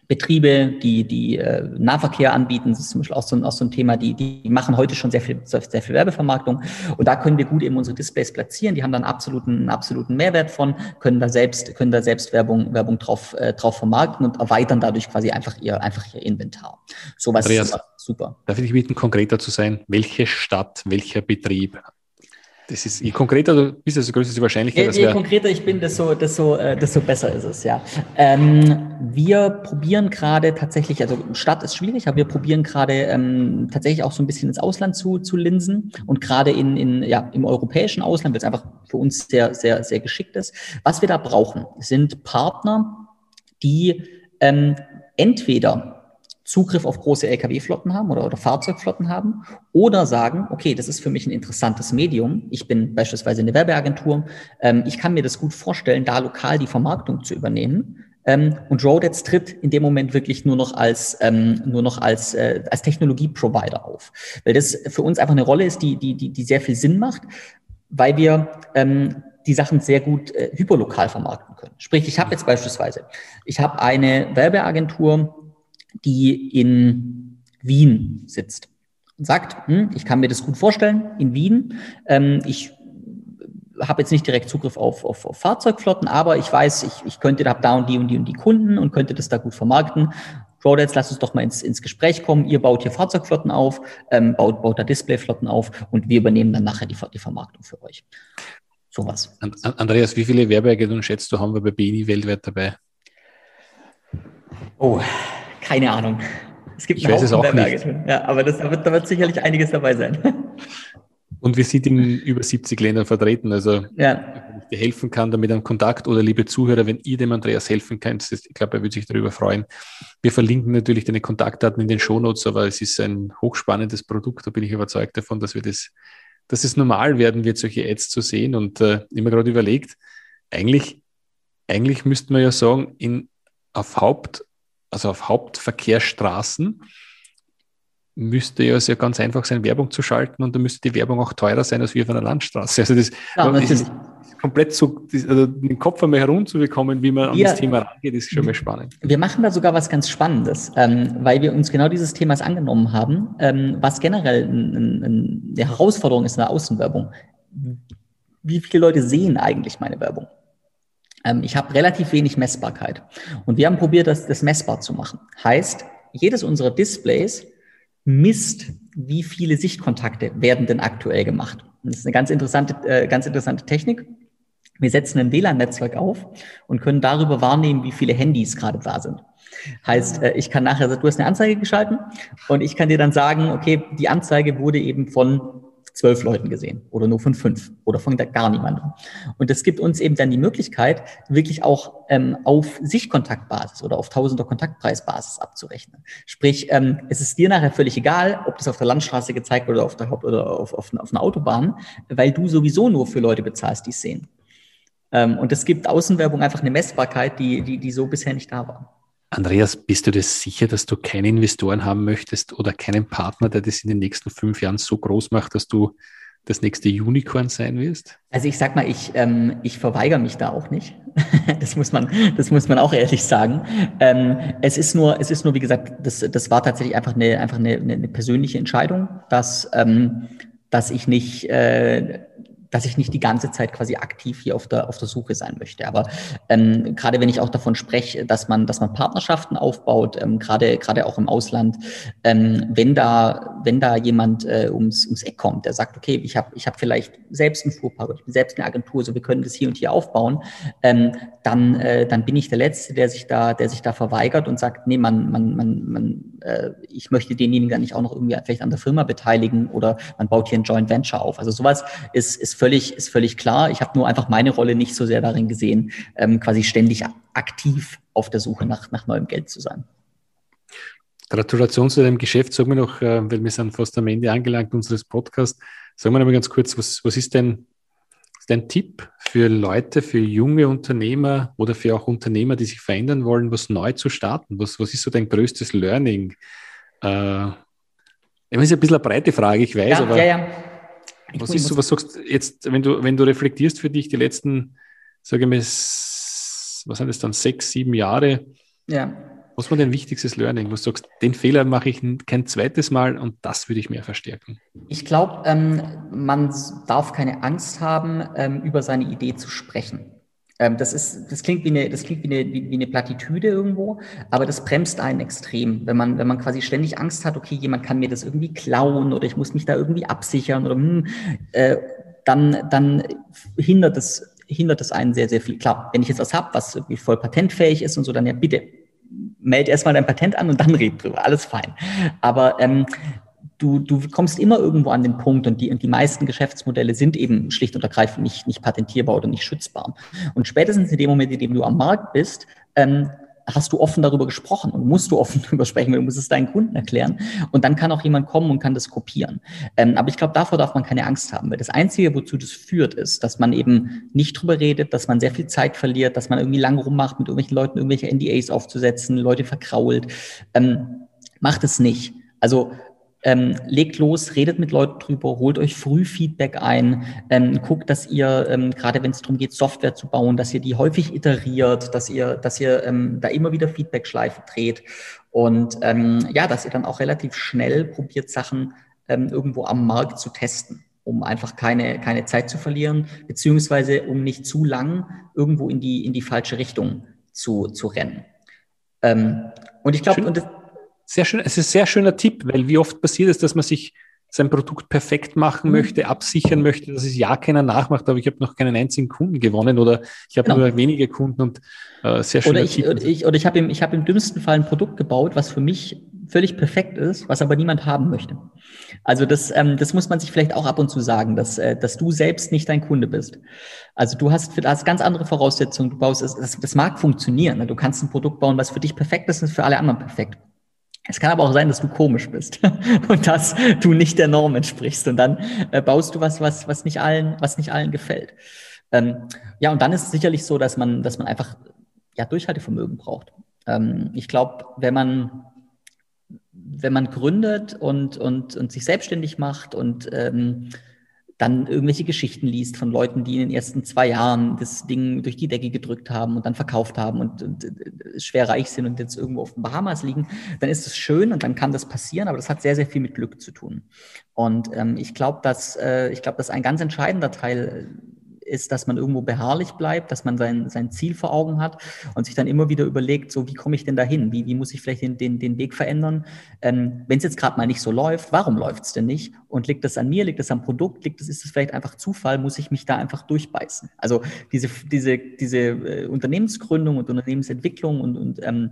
Betriebe, die, die äh, Nahverkehr anbieten, das ist zum Beispiel auch so ein, auch so ein Thema, die, die machen heute schon sehr viel, sehr viel Werbevermarktung. Und da können wir gut eben unsere Displays platzieren. Die haben dann absoluten, einen absoluten Mehrwert von, können da selbst, können da selbst Werbung, Werbung drauf, äh, drauf vermarkten und erweitern dadurch quasi einfach ihr, einfach ihr Inventar. Sowas Andreas, ist super. Darf ich dich bitten, konkreter zu sein? Welche Stadt, welcher Betrieb das ist, je konkreter du bist, desto größer ist die Wahrscheinlichkeit. Je, je konkreter ich bin, desto, desto, äh, desto besser ist es, ja. Ähm, wir probieren gerade tatsächlich, also Stadt ist schwierig, aber wir probieren gerade ähm, tatsächlich auch so ein bisschen ins Ausland zu, zu linsen und gerade in, in, ja, im europäischen Ausland, weil es einfach für uns sehr, sehr, sehr geschickt ist. Was wir da brauchen, sind Partner, die ähm, entweder Zugriff auf große Lkw-Flotten haben oder, oder Fahrzeugflotten haben oder sagen, okay, das ist für mich ein interessantes Medium. Ich bin beispielsweise eine Werbeagentur. Ähm, ich kann mir das gut vorstellen, da lokal die Vermarktung zu übernehmen. Ähm, und Rodex tritt in dem Moment wirklich nur noch als, ähm, nur noch als, äh, als Technologie-Provider auf. Weil das für uns einfach eine Rolle ist, die, die, die, die sehr viel Sinn macht, weil wir ähm, die Sachen sehr gut äh, hyperlokal vermarkten können. Sprich, ich habe jetzt beispielsweise, ich habe eine Werbeagentur, die in Wien sitzt. und sagt, hm, ich kann mir das gut vorstellen in Wien. Ähm, ich habe jetzt nicht direkt Zugriff auf, auf, auf Fahrzeugflotten, aber ich weiß, ich, ich könnte da da und die und die und die Kunden und könnte das da gut vermarkten. Crawdads, lasst uns doch mal ins, ins Gespräch kommen. Ihr baut hier Fahrzeugflotten auf, ähm, baut, baut da Displayflotten auf und wir übernehmen dann nachher die, die Vermarktung für euch. Sowas. Andreas, wie viele Werbeagenturen schätzt du, haben wir bei BNI weltweit dabei? Oh, keine Ahnung. Es gibt ich weiß es auch nicht. Ja, aber das, da, wird, da wird sicherlich einiges dabei sein. [laughs] Und wir sind in über 70 Ländern vertreten. Also, ja. wenn ich dir helfen kann, damit ein Kontakt oder liebe Zuhörer, wenn ihr dem Andreas helfen könnt, ich glaube, er würde sich darüber freuen. Wir verlinken natürlich deine Kontaktdaten in den Shownotes, aber es ist ein hochspannendes Produkt. Da bin ich überzeugt davon, dass wir das, dass es normal werden wird, solche Ads zu sehen. Und äh, immer gerade überlegt, eigentlich, eigentlich müsste man ja sagen, in, auf Haupt, also auf Hauptverkehrsstraßen, müsste ja sehr ganz einfach sein, Werbung zu schalten und dann müsste die Werbung auch teurer sein als wie auf einer Landstraße. Also das, ja, das ist komplett so, also den Kopf einmal herumzubekommen, wie man an das Thema rangeht, ist schon mal spannend. Wir machen da sogar was ganz Spannendes, ähm, weil wir uns genau dieses Themas angenommen haben, ähm, was generell ein, ein, eine Herausforderung ist in der Außenwerbung. Wie viele Leute sehen eigentlich meine Werbung? Ähm, ich habe relativ wenig Messbarkeit. Und wir haben probiert, das, das messbar zu machen. Heißt, jedes unserer Displays misst, wie viele Sichtkontakte werden denn aktuell gemacht. Und das ist eine ganz interessante, äh, ganz interessante Technik. Wir setzen ein WLAN-Netzwerk auf und können darüber wahrnehmen, wie viele Handys gerade da sind. Heißt, äh, ich kann nachher, du hast eine Anzeige geschalten und ich kann dir dann sagen, okay, die Anzeige wurde eben von zwölf Leuten gesehen oder nur von fünf oder von gar niemandem. Und das gibt uns eben dann die Möglichkeit, wirklich auch ähm, auf Sichtkontaktbasis oder auf Tausender Kontaktpreisbasis abzurechnen. Sprich, ähm, es ist dir nachher völlig egal, ob das auf der Landstraße gezeigt wird oder auf der Haupt- oder auf, auf, auf einer Autobahn, weil du sowieso nur für Leute bezahlst, die es sehen. Ähm, und es gibt Außenwerbung einfach eine Messbarkeit, die, die, die so bisher nicht da war. Andreas, bist du dir sicher, dass du keine Investoren haben möchtest oder keinen Partner, der das in den nächsten fünf Jahren so groß macht, dass du das nächste Unicorn sein wirst? Also ich sag mal, ich, ähm, ich verweigere mich da auch nicht. [laughs] das muss man, das muss man auch ehrlich sagen. Ähm, es ist nur, es ist nur, wie gesagt, das, das war tatsächlich einfach eine, einfach eine, eine persönliche Entscheidung, dass, ähm, dass ich nicht, äh, dass ich nicht die ganze Zeit quasi aktiv hier auf der, auf der Suche sein möchte. Aber ähm, gerade wenn ich auch davon spreche, dass man, dass man Partnerschaften aufbaut, ähm, gerade, gerade auch im Ausland, ähm, wenn da, wenn da jemand äh, ums, ums Eck kommt, der sagt, okay, ich habe ich hab vielleicht selbst einen Fuhrpark ich bin selbst eine Agentur, so wir können das hier und hier aufbauen, ähm, dann, äh, dann bin ich der Letzte, der sich da, der sich da verweigert und sagt, nee, man, man, man, man äh, ich möchte denjenigen dann nicht auch noch irgendwie vielleicht an der Firma beteiligen oder man baut hier ein Joint Venture auf. Also sowas ist, ist völlig, ist völlig klar. Ich habe nur einfach meine Rolle nicht so sehr darin gesehen, ähm, quasi ständig aktiv auf der Suche nach, nach neuem Geld zu sein. Gratulation zu deinem Geschäft. Sag mir noch, äh, weil wir sind fast am Ende angelangt unseres Podcasts. Sag mir noch mal ganz kurz, was, was ist denn dein Tipp für Leute, für junge Unternehmer oder für auch Unternehmer, die sich verändern wollen, was neu zu starten? Was, was ist so dein größtes Learning? Äh, das ist ein bisschen eine breite Frage, ich weiß, ja, aber ja, ja. was ist so, was sagst du jetzt, wenn du, wenn du reflektierst für dich die letzten, sage ich mal, was sind das dann, sechs, sieben Jahre? Ja. Was war dein wichtigstes Learning? Was sagst den Fehler mache ich kein zweites Mal und das würde ich mehr verstärken? Ich glaube, ähm, man darf keine Angst haben, ähm, über seine Idee zu sprechen. Ähm, das, ist, das klingt, wie eine, das klingt wie, eine, wie, wie eine Plattitüde irgendwo, aber das bremst einen extrem. Wenn man, wenn man quasi ständig Angst hat, okay, jemand kann mir das irgendwie klauen oder ich muss mich da irgendwie absichern oder hm, äh, dann, dann hindert es hindert es einen sehr, sehr viel. Klar, wenn ich jetzt was habe, was irgendwie voll patentfähig ist und so, dann ja bitte meld erstmal dein Patent an und dann [laughs] red drüber. Alles fein. Aber ähm, du, du kommst immer irgendwo an den Punkt und die, und die meisten Geschäftsmodelle sind eben schlicht und ergreifend nicht, nicht patentierbar oder nicht schützbar. Und spätestens in dem Moment, in dem du am Markt bist, ähm, hast du offen darüber gesprochen und musst du offen [laughs] darüber sprechen, weil du musst es deinen Kunden erklären. Und dann kann auch jemand kommen und kann das kopieren. Ähm, aber ich glaube, davor darf man keine Angst haben, weil das Einzige, wozu das führt, ist, dass man eben nicht drüber redet, dass man sehr viel Zeit verliert, dass man irgendwie lang rummacht, mit irgendwelchen Leuten irgendwelche NDAs aufzusetzen, Leute verkrault. Ähm, macht es nicht. Also ähm, legt los, redet mit Leuten drüber, holt euch früh Feedback ein, ähm, guckt, dass ihr, ähm, gerade wenn es darum geht, Software zu bauen, dass ihr die häufig iteriert, dass ihr, dass ihr ähm, da immer wieder Feedback-Schleife dreht und ähm, ja, dass ihr dann auch relativ schnell probiert, Sachen ähm, irgendwo am Markt zu testen, um einfach keine, keine Zeit zu verlieren, beziehungsweise um nicht zu lang irgendwo in die, in die falsche Richtung zu, zu rennen. Ähm, und ich glaube, und das, sehr schön, es ist ein sehr schöner Tipp, weil wie oft passiert es, dass man sich sein Produkt perfekt machen mhm. möchte, absichern möchte, dass es ja keiner nachmacht, aber ich habe noch keinen einzigen Kunden gewonnen oder ich habe genau. nur wenige Kunden und äh, sehr schön. Oder ich, oder ich, oder ich habe im, hab im dümmsten Fall ein Produkt gebaut, was für mich völlig perfekt ist, was aber niemand haben möchte. Also das, ähm, das muss man sich vielleicht auch ab und zu sagen, dass, äh, dass du selbst nicht dein Kunde bist. Also du hast, hast ganz andere Voraussetzungen. Du baust, das, das mag funktionieren. Ne? Du kannst ein Produkt bauen, was für dich perfekt ist und für alle anderen perfekt. Es kann aber auch sein, dass du komisch bist [laughs] und dass du nicht der Norm entsprichst und dann äh, baust du was, was, was nicht allen, was nicht allen gefällt. Ähm, ja, und dann ist es sicherlich so, dass man, dass man einfach ja, Durchhaltevermögen braucht. Ähm, ich glaube, wenn man, wenn man gründet und, und, und sich selbstständig macht und ähm, dann irgendwelche Geschichten liest von Leuten, die in den ersten zwei Jahren das Ding durch die Decke gedrückt haben und dann verkauft haben und, und, und äh, schwer reich sind und jetzt irgendwo auf den Bahamas liegen, dann ist es schön und dann kann das passieren, aber das hat sehr, sehr viel mit Glück zu tun. Und ähm, ich glaube, dass äh, ich glaube, dass ein ganz entscheidender Teil ist, dass man irgendwo beharrlich bleibt, dass man sein, sein Ziel vor Augen hat und sich dann immer wieder überlegt, so wie komme ich denn dahin? Wie, wie muss ich vielleicht den, den, den Weg verändern? Ähm, Wenn es jetzt gerade mal nicht so läuft, warum läuft es denn nicht? Und liegt das an mir, liegt das am Produkt, liegt das, ist es vielleicht einfach Zufall, muss ich mich da einfach durchbeißen? Also diese, diese, diese äh, Unternehmensgründung und Unternehmensentwicklung und, und, ähm,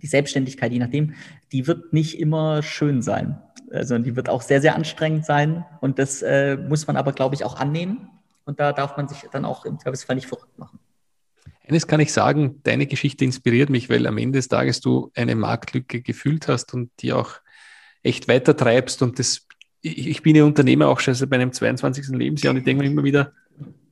die Selbstständigkeit, je nachdem, die wird nicht immer schön sein. Also die wird auch sehr, sehr anstrengend sein. Und das äh, muss man aber, glaube ich, auch annehmen und da darf man sich dann auch im Zweifelsfall nicht verrückt machen. Eines kann ich sagen, deine Geschichte inspiriert mich, weil am Ende des Tages du eine Marktlücke gefühlt hast und die auch echt weiter treibst. Und das, ich, ich bin ja Unternehmer auch schon seit meinem 22. Lebensjahr und ich denke mir immer wieder,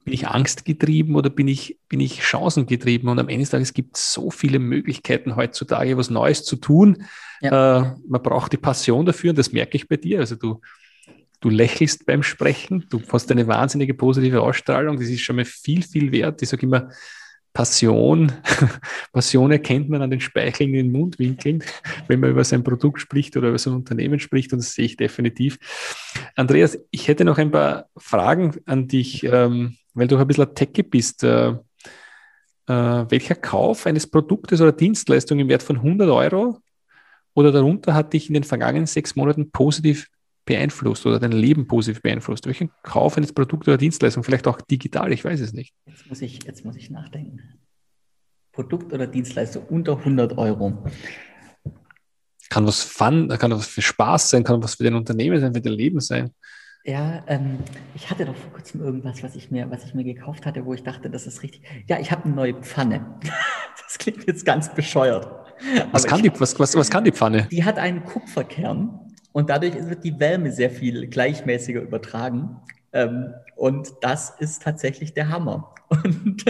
bin ich angstgetrieben oder bin ich, bin ich chancengetrieben? Und am Ende des Tages gibt es so viele Möglichkeiten heutzutage, was Neues zu tun. Ja. Äh, man braucht die Passion dafür und das merke ich bei dir. Also du, du lächelst beim Sprechen, du hast eine wahnsinnige positive Ausstrahlung, das ist schon mal viel, viel wert. Ich sage immer, Passion, [laughs] Passion erkennt man an den Speicheln in den Mundwinkeln, wenn man über sein Produkt spricht oder über sein Unternehmen spricht, und das sehe ich definitiv. Andreas, ich hätte noch ein paar Fragen an dich, ähm, weil du ein bisschen Techie bist. Äh, äh, welcher Kauf eines Produktes oder Dienstleistungen im Wert von 100 Euro oder darunter hat dich in den vergangenen sechs Monaten positiv beeinflusst oder dein Leben positiv beeinflusst? Welchen Kauf eines Produkts oder Dienstleistung, vielleicht auch digital, ich weiß es nicht. Jetzt muss ich, jetzt muss ich nachdenken. Produkt oder Dienstleistung unter 100 Euro. Kann was Fun, kann was für Spaß sein, kann was für dein Unternehmen sein, für dein Leben sein. Ja, ähm, ich hatte doch vor kurzem irgendwas, was ich mir, was ich mir gekauft hatte, wo ich dachte, das ist richtig. Ja, ich habe eine neue Pfanne. [laughs] das klingt jetzt ganz bescheuert. Was kann, ich, die, was, was, was kann die Pfanne? Die hat einen Kupferkern und dadurch wird die Wärme sehr viel gleichmäßiger übertragen. Ähm, und das ist tatsächlich der Hammer. [laughs] Und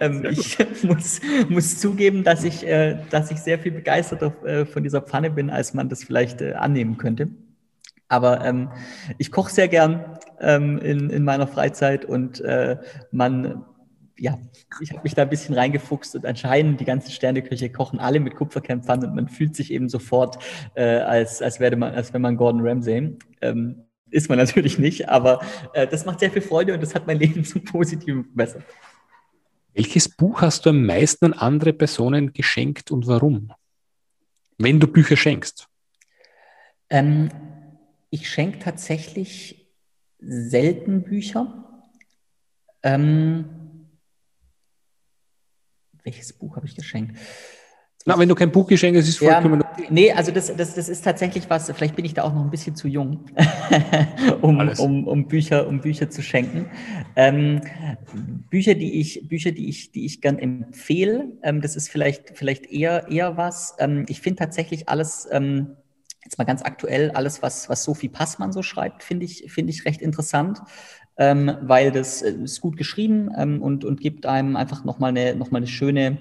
ähm, ich muss, muss zugeben, dass ich, äh, dass ich sehr viel begeisterter äh, von dieser Pfanne bin, als man das vielleicht äh, annehmen könnte. Aber ähm, ich koche sehr gern ähm, in, in meiner Freizeit und äh, man ja, ich habe mich da ein bisschen reingefuchst und anscheinend die ganzen Sterneköche kochen alle mit Kupferkernpfannen und man fühlt sich eben sofort, äh, als, als, wäre man, als wäre man Gordon Ramsay. Ähm, ist man natürlich nicht, aber äh, das macht sehr viel Freude und das hat mein Leben [laughs] zum Positiven verbessert. Welches Buch hast du am meisten an andere Personen geschenkt und warum? Wenn du Bücher schenkst. Ähm, ich schenke tatsächlich selten Bücher. Ähm, welches Buch habe ich geschenkt? Na, wenn du kein Buch geschenkt hast, ist es vollkommen ja, okay. Nee, also das, das, das ist tatsächlich was, vielleicht bin ich da auch noch ein bisschen zu jung, [laughs] um, um, um, Bücher, um Bücher zu schenken. Ähm, Bücher, die ich, Bücher, die ich, die ich gern empfehle, ähm, das ist vielleicht, vielleicht eher, eher was. Ähm, ich finde tatsächlich alles, ähm, jetzt mal ganz aktuell, alles, was, was Sophie Passmann so schreibt, finde ich, finde ich recht interessant ähm, weil das äh, ist gut geschrieben ähm, und, und gibt einem einfach nochmal eine, noch eine schöne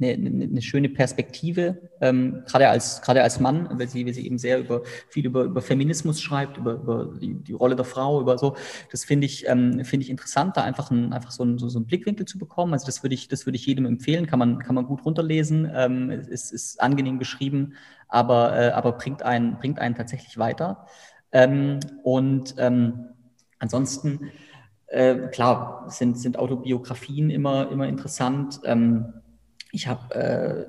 eine, eine schöne Perspektive, ähm, gerade als gerade als Mann, weil sie, weil sie eben sehr über viel über, über Feminismus schreibt, über, über die, die Rolle der Frau, über so. Das finde ich ähm, finde ich interessant, da einfach ein, einfach so, ein, so, so einen Blickwinkel zu bekommen. Also das würde ich das würde ich jedem empfehlen, kann man kann man gut runterlesen, ähm, ist, ist angenehm geschrieben, aber äh, aber bringt einen bringt einen tatsächlich weiter. Ähm, und ähm, ansonsten, äh, klar, sind, sind Autobiografien immer, immer interessant. Ähm, ich habe äh,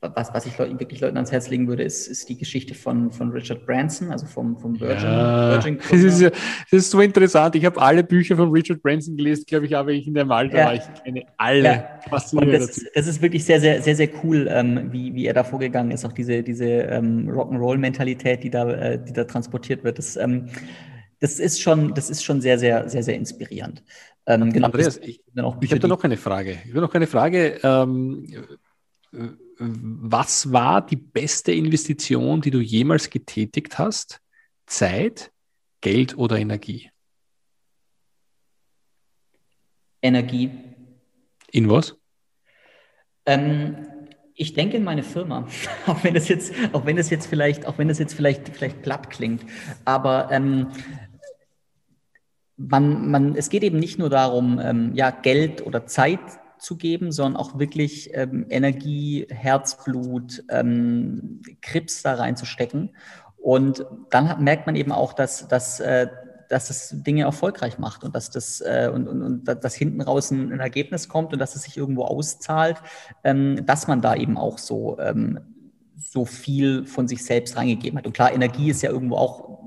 was, was ich Leuten, wirklich Leuten ans Herz legen würde, ist, ist die Geschichte von, von Richard Branson, also vom, vom Virgin. Ja, Virgin das, ist, das ist so interessant. Ich habe alle Bücher von Richard Branson gelesen, glaube ich, aber ich in dem Alter ja. war. Ich kenne alle. Ja. das, das, ist wirklich sehr, sehr, sehr, sehr cool, ähm, wie, wie er da vorgegangen ist. Auch diese, diese ähm, Rock'n'Roll-Mentalität, die da, äh, die da transportiert wird. Das, ähm, das ist schon, das ist schon sehr, sehr, sehr, sehr inspirierend. Ähm, genau, Andreas, ich, ich habe da noch eine Frage. Ich habe noch eine Frage. Ähm, was war die beste Investition, die du jemals getätigt hast? Zeit, Geld oder Energie? Energie. In was? Ähm, ich denke in meine Firma, [laughs] auch wenn das jetzt, auch wenn das jetzt vielleicht, auch wenn das jetzt vielleicht, vielleicht platt klingt. Aber ähm, man, man, es geht eben nicht nur darum, ähm, ja, Geld oder Zeit zu geben, sondern auch wirklich ähm, Energie, Herzblut, ähm, Krips da reinzustecken. Und dann merkt man eben auch, dass, dass, äh, dass das Dinge erfolgreich macht und dass das äh, und, und, und dass hinten raus ein, ein, Ergebnis kommt und dass es sich irgendwo auszahlt, ähm, dass man da eben auch so ähm, so viel von sich selbst reingegeben hat. Und klar, Energie ist ja irgendwo auch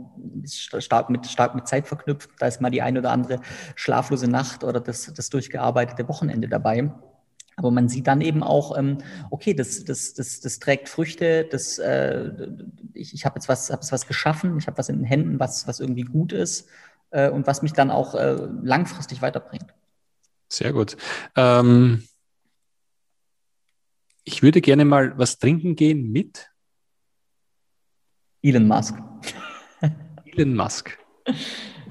stark mit, stark mit Zeit verknüpft. Da ist mal die eine oder andere schlaflose Nacht oder das, das durchgearbeitete Wochenende dabei. Aber man sieht dann eben auch, ähm, okay, das, das, das, das trägt Früchte, das, äh, ich, ich habe jetzt, was, hab jetzt was geschaffen, ich habe was in den Händen, was, was irgendwie gut ist äh, und was mich dann auch äh, langfristig weiterbringt. Sehr gut. Ähm, ich würde gerne mal was trinken gehen mit Elon Musk. Elon Musk.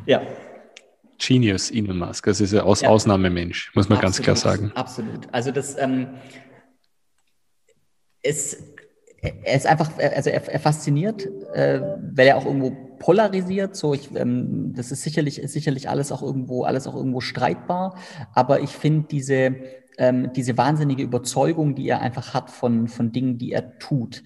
Ja. Genius, Elon Musk. Das ist ein Aus ja. Ausnahmemensch, muss man absolut, ganz klar sagen. Absolut. Also das ähm, ist, er ist einfach, also er, er fasziniert, äh, weil er auch irgendwo polarisiert. So, ich, ähm, das ist sicherlich, ist sicherlich alles auch irgendwo, alles auch irgendwo streitbar. Aber ich finde diese, ähm, diese wahnsinnige Überzeugung, die er einfach hat von, von Dingen, die er tut.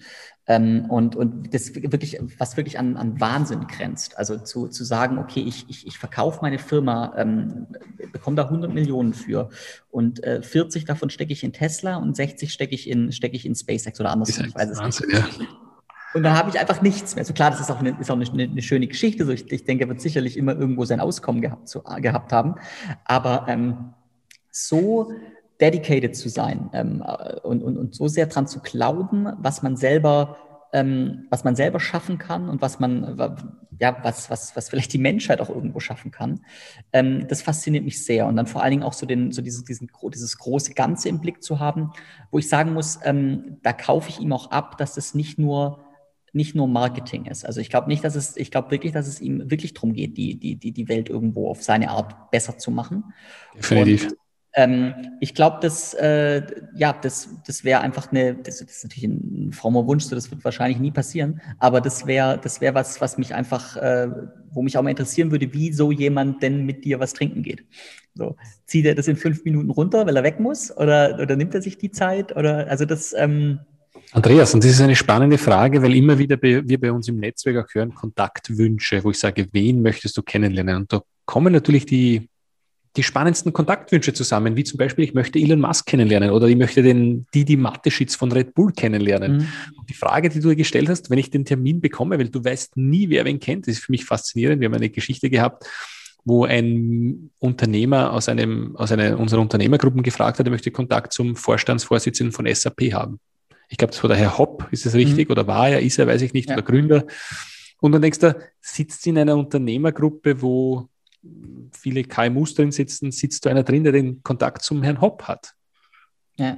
Ähm, und, und das wirklich, was wirklich an, an Wahnsinn grenzt. Also zu, zu sagen, okay, ich, ich, ich verkaufe meine Firma, ähm, bekomme da 100 Millionen für und äh, 40 davon stecke ich in Tesla und 60 stecke ich in, stecke ich in SpaceX oder andersrum. Ich weiß es Wahnsinn, nicht. Ja. Und dann habe ich einfach nichts mehr. So klar, das ist auch eine, ist auch eine, eine schöne Geschichte. So ich, ich denke, er wird sicherlich immer irgendwo sein Auskommen gehabt, zu, gehabt haben. Aber ähm, so dedicated zu sein ähm, und, und, und so sehr dran zu glauben, was man selber ähm, was man selber schaffen kann und was man, ja, was, was, was vielleicht die Menschheit auch irgendwo schaffen kann. Ähm, das fasziniert mich sehr. Und dann vor allen Dingen auch so, den, so dieses, diesen, dieses große Ganze im Blick zu haben, wo ich sagen muss, ähm, da kaufe ich ihm auch ab, dass es nicht nur nicht nur Marketing ist. Also ich glaube nicht, dass es, ich glaube wirklich, dass es ihm wirklich darum geht, die, die, die, die Welt irgendwo auf seine Art besser zu machen. Definitiv. Und, ähm, ich glaube, das, äh, ja, das, das wäre einfach eine, das, das, ist natürlich ein frommer Wunsch, so das wird wahrscheinlich nie passieren, aber das wäre das wäre was, was mich einfach, äh, wo mich auch mal interessieren würde, wie so jemand denn mit dir was trinken geht. So, zieht er das in fünf Minuten runter, weil er weg muss, oder, oder nimmt er sich die Zeit? Oder also das, ähm, Andreas, und das ist eine spannende Frage, weil immer wieder wir bei uns im Netzwerk auch hören Kontaktwünsche, wo ich sage, wen möchtest du kennenlernen? Und da kommen natürlich die die spannendsten Kontaktwünsche zusammen, wie zum Beispiel, ich möchte Elon Musk kennenlernen oder ich möchte den Didi Mateschitz von Red Bull kennenlernen. Mhm. die Frage, die du gestellt hast, wenn ich den Termin bekomme, weil du weißt nie, wer wen kennt, das ist für mich faszinierend. Wir haben eine Geschichte gehabt, wo ein Unternehmer aus einem, aus einer unserer Unternehmergruppen gefragt hat, er möchte Kontakt zum Vorstandsvorsitzenden von SAP haben. Ich glaube, das war der Herr Hopp, ist das richtig? Mhm. Oder war er, ist er, weiß ich nicht, ja. oder Gründer. Und dann denkst du, sitzt in einer Unternehmergruppe, wo viele KMUs drin sitzen, sitzt da einer drin, der den Kontakt zum Herrn Hopp hat. Ja.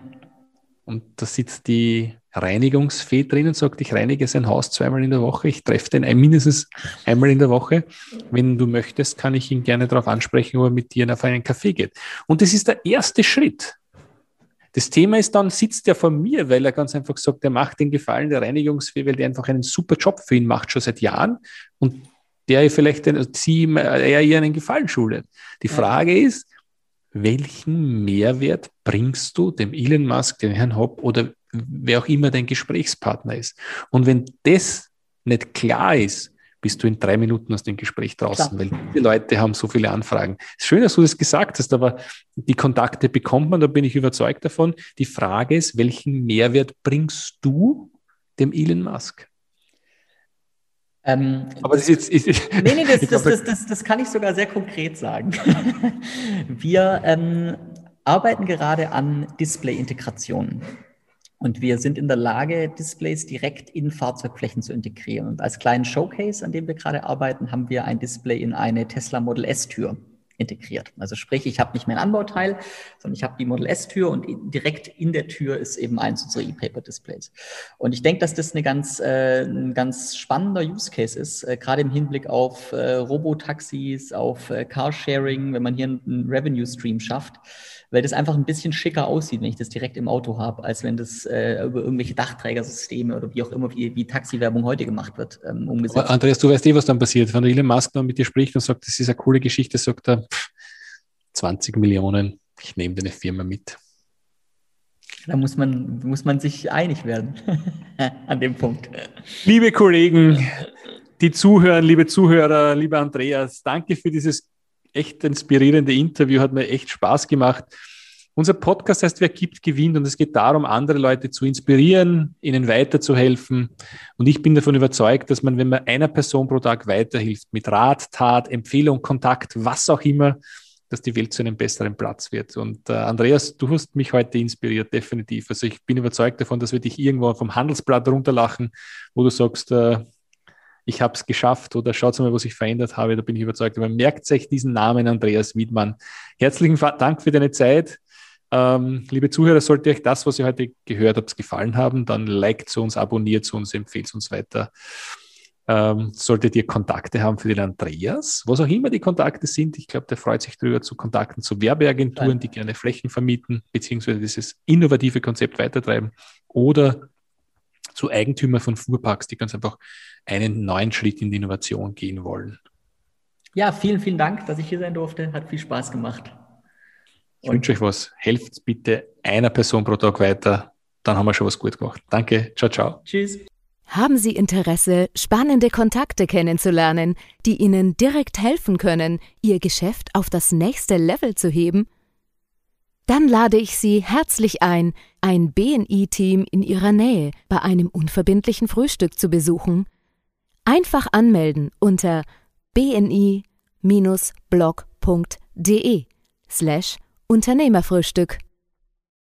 Und da sitzt die Reinigungsfee drin und sagt, ich reinige sein Haus zweimal in der Woche, ich treffe den ein, mindestens einmal in der Woche. Wenn du möchtest, kann ich ihn gerne darauf ansprechen, ob er mit dir auf einen Kaffee geht. Und das ist der erste Schritt. Das Thema ist dann, sitzt er vor mir, weil er ganz einfach sagt, er macht den Gefallen der Reinigungsfee, weil der einfach einen super Job für ihn macht, schon seit Jahren. Und der vielleicht den, sie, er ihr einen Gefallen schuldet. Die Frage ja. ist, welchen Mehrwert bringst du dem Elon Musk, dem Herrn Hopp oder wer auch immer dein Gesprächspartner ist? Und wenn das nicht klar ist, bist du in drei Minuten aus dem Gespräch draußen, Klar. weil die Leute haben so viele Anfragen. Schön, dass du das gesagt hast, aber die Kontakte bekommt man, da bin ich überzeugt davon. Die Frage ist, welchen Mehrwert bringst du dem Elon Musk? Ähm, aber das, ist jetzt. Ist, nee, nee, das, [laughs] das, das, das, das kann ich sogar sehr konkret sagen. [laughs] Wir ähm, arbeiten gerade an Display-Integrationen. Und wir sind in der Lage, Displays direkt in Fahrzeugflächen zu integrieren. Und als kleinen Showcase, an dem wir gerade arbeiten, haben wir ein Display in eine Tesla Model S-Tür integriert. Also sprich, ich habe nicht mehr ein Anbauteil, sondern ich habe die Model S-Tür und direkt in der Tür ist eben eins unserer E-Paper-Displays. Und ich denke, dass das eine ganz, äh, ein ganz spannender Use Case ist, äh, gerade im Hinblick auf äh, Robotaxis, auf äh, Carsharing, wenn man hier einen Revenue-Stream schafft weil das einfach ein bisschen schicker aussieht, wenn ich das direkt im Auto habe, als wenn das äh, über irgendwelche Dachträgersysteme oder wie auch immer, wie, wie Taxiwerbung heute gemacht wird, ähm, umgesetzt. Aber Andreas, du weißt eh, was dann passiert. Wenn Elon Musk dann mit dir spricht und sagt, das ist eine coole Geschichte, sagt er, pff, 20 Millionen, ich nehme deine Firma mit. Da muss man, muss man sich einig werden [laughs] an dem Punkt. Liebe Kollegen, die zuhören, liebe Zuhörer, lieber Andreas, danke für dieses echt inspirierende Interview, hat mir echt Spaß gemacht. Unser Podcast heißt Wer gibt, gewinnt und es geht darum, andere Leute zu inspirieren, ihnen weiterzuhelfen. Und ich bin davon überzeugt, dass man, wenn man einer Person pro Tag weiterhilft, mit Rat, Tat, Empfehlung, Kontakt, was auch immer, dass die Welt zu einem besseren Platz wird. Und äh, Andreas, du hast mich heute inspiriert, definitiv. Also ich bin überzeugt davon, dass wir dich irgendwo vom Handelsblatt runterlachen, wo du sagst, äh, ich habe es geschafft oder schaut mal, was ich verändert habe. Da bin ich überzeugt. Aber merkt sich diesen Namen Andreas Wiedmann. Herzlichen Dank für deine Zeit. Ähm, liebe Zuhörer, sollte euch das, was ihr heute gehört habt, gefallen haben, dann liked zu uns, abonniert zu uns, empfehlt uns weiter. Ähm, solltet ihr Kontakte haben für den Andreas, was auch immer die Kontakte sind, ich glaube, der freut sich darüber zu Kontakten zu Werbeagenturen, die gerne Flächen vermieten, beziehungsweise dieses innovative Konzept weitertreiben oder zu Eigentümern von Fuhrparks, die ganz einfach einen neuen Schritt in die Innovation gehen wollen. Ja, vielen, vielen Dank, dass ich hier sein durfte. Hat viel Spaß gemacht. Ich wünsche euch was. Helft bitte einer Person pro Tag weiter. Dann haben wir schon was gut gemacht. Danke. Ciao, ciao. Tschüss. Haben Sie Interesse, spannende Kontakte kennenzulernen, die Ihnen direkt helfen können, Ihr Geschäft auf das nächste Level zu heben? Dann lade ich Sie herzlich ein, ein BNI-Team in Ihrer Nähe bei einem unverbindlichen Frühstück zu besuchen. Einfach anmelden unter bni-blog.de slash Unternehmerfrühstück.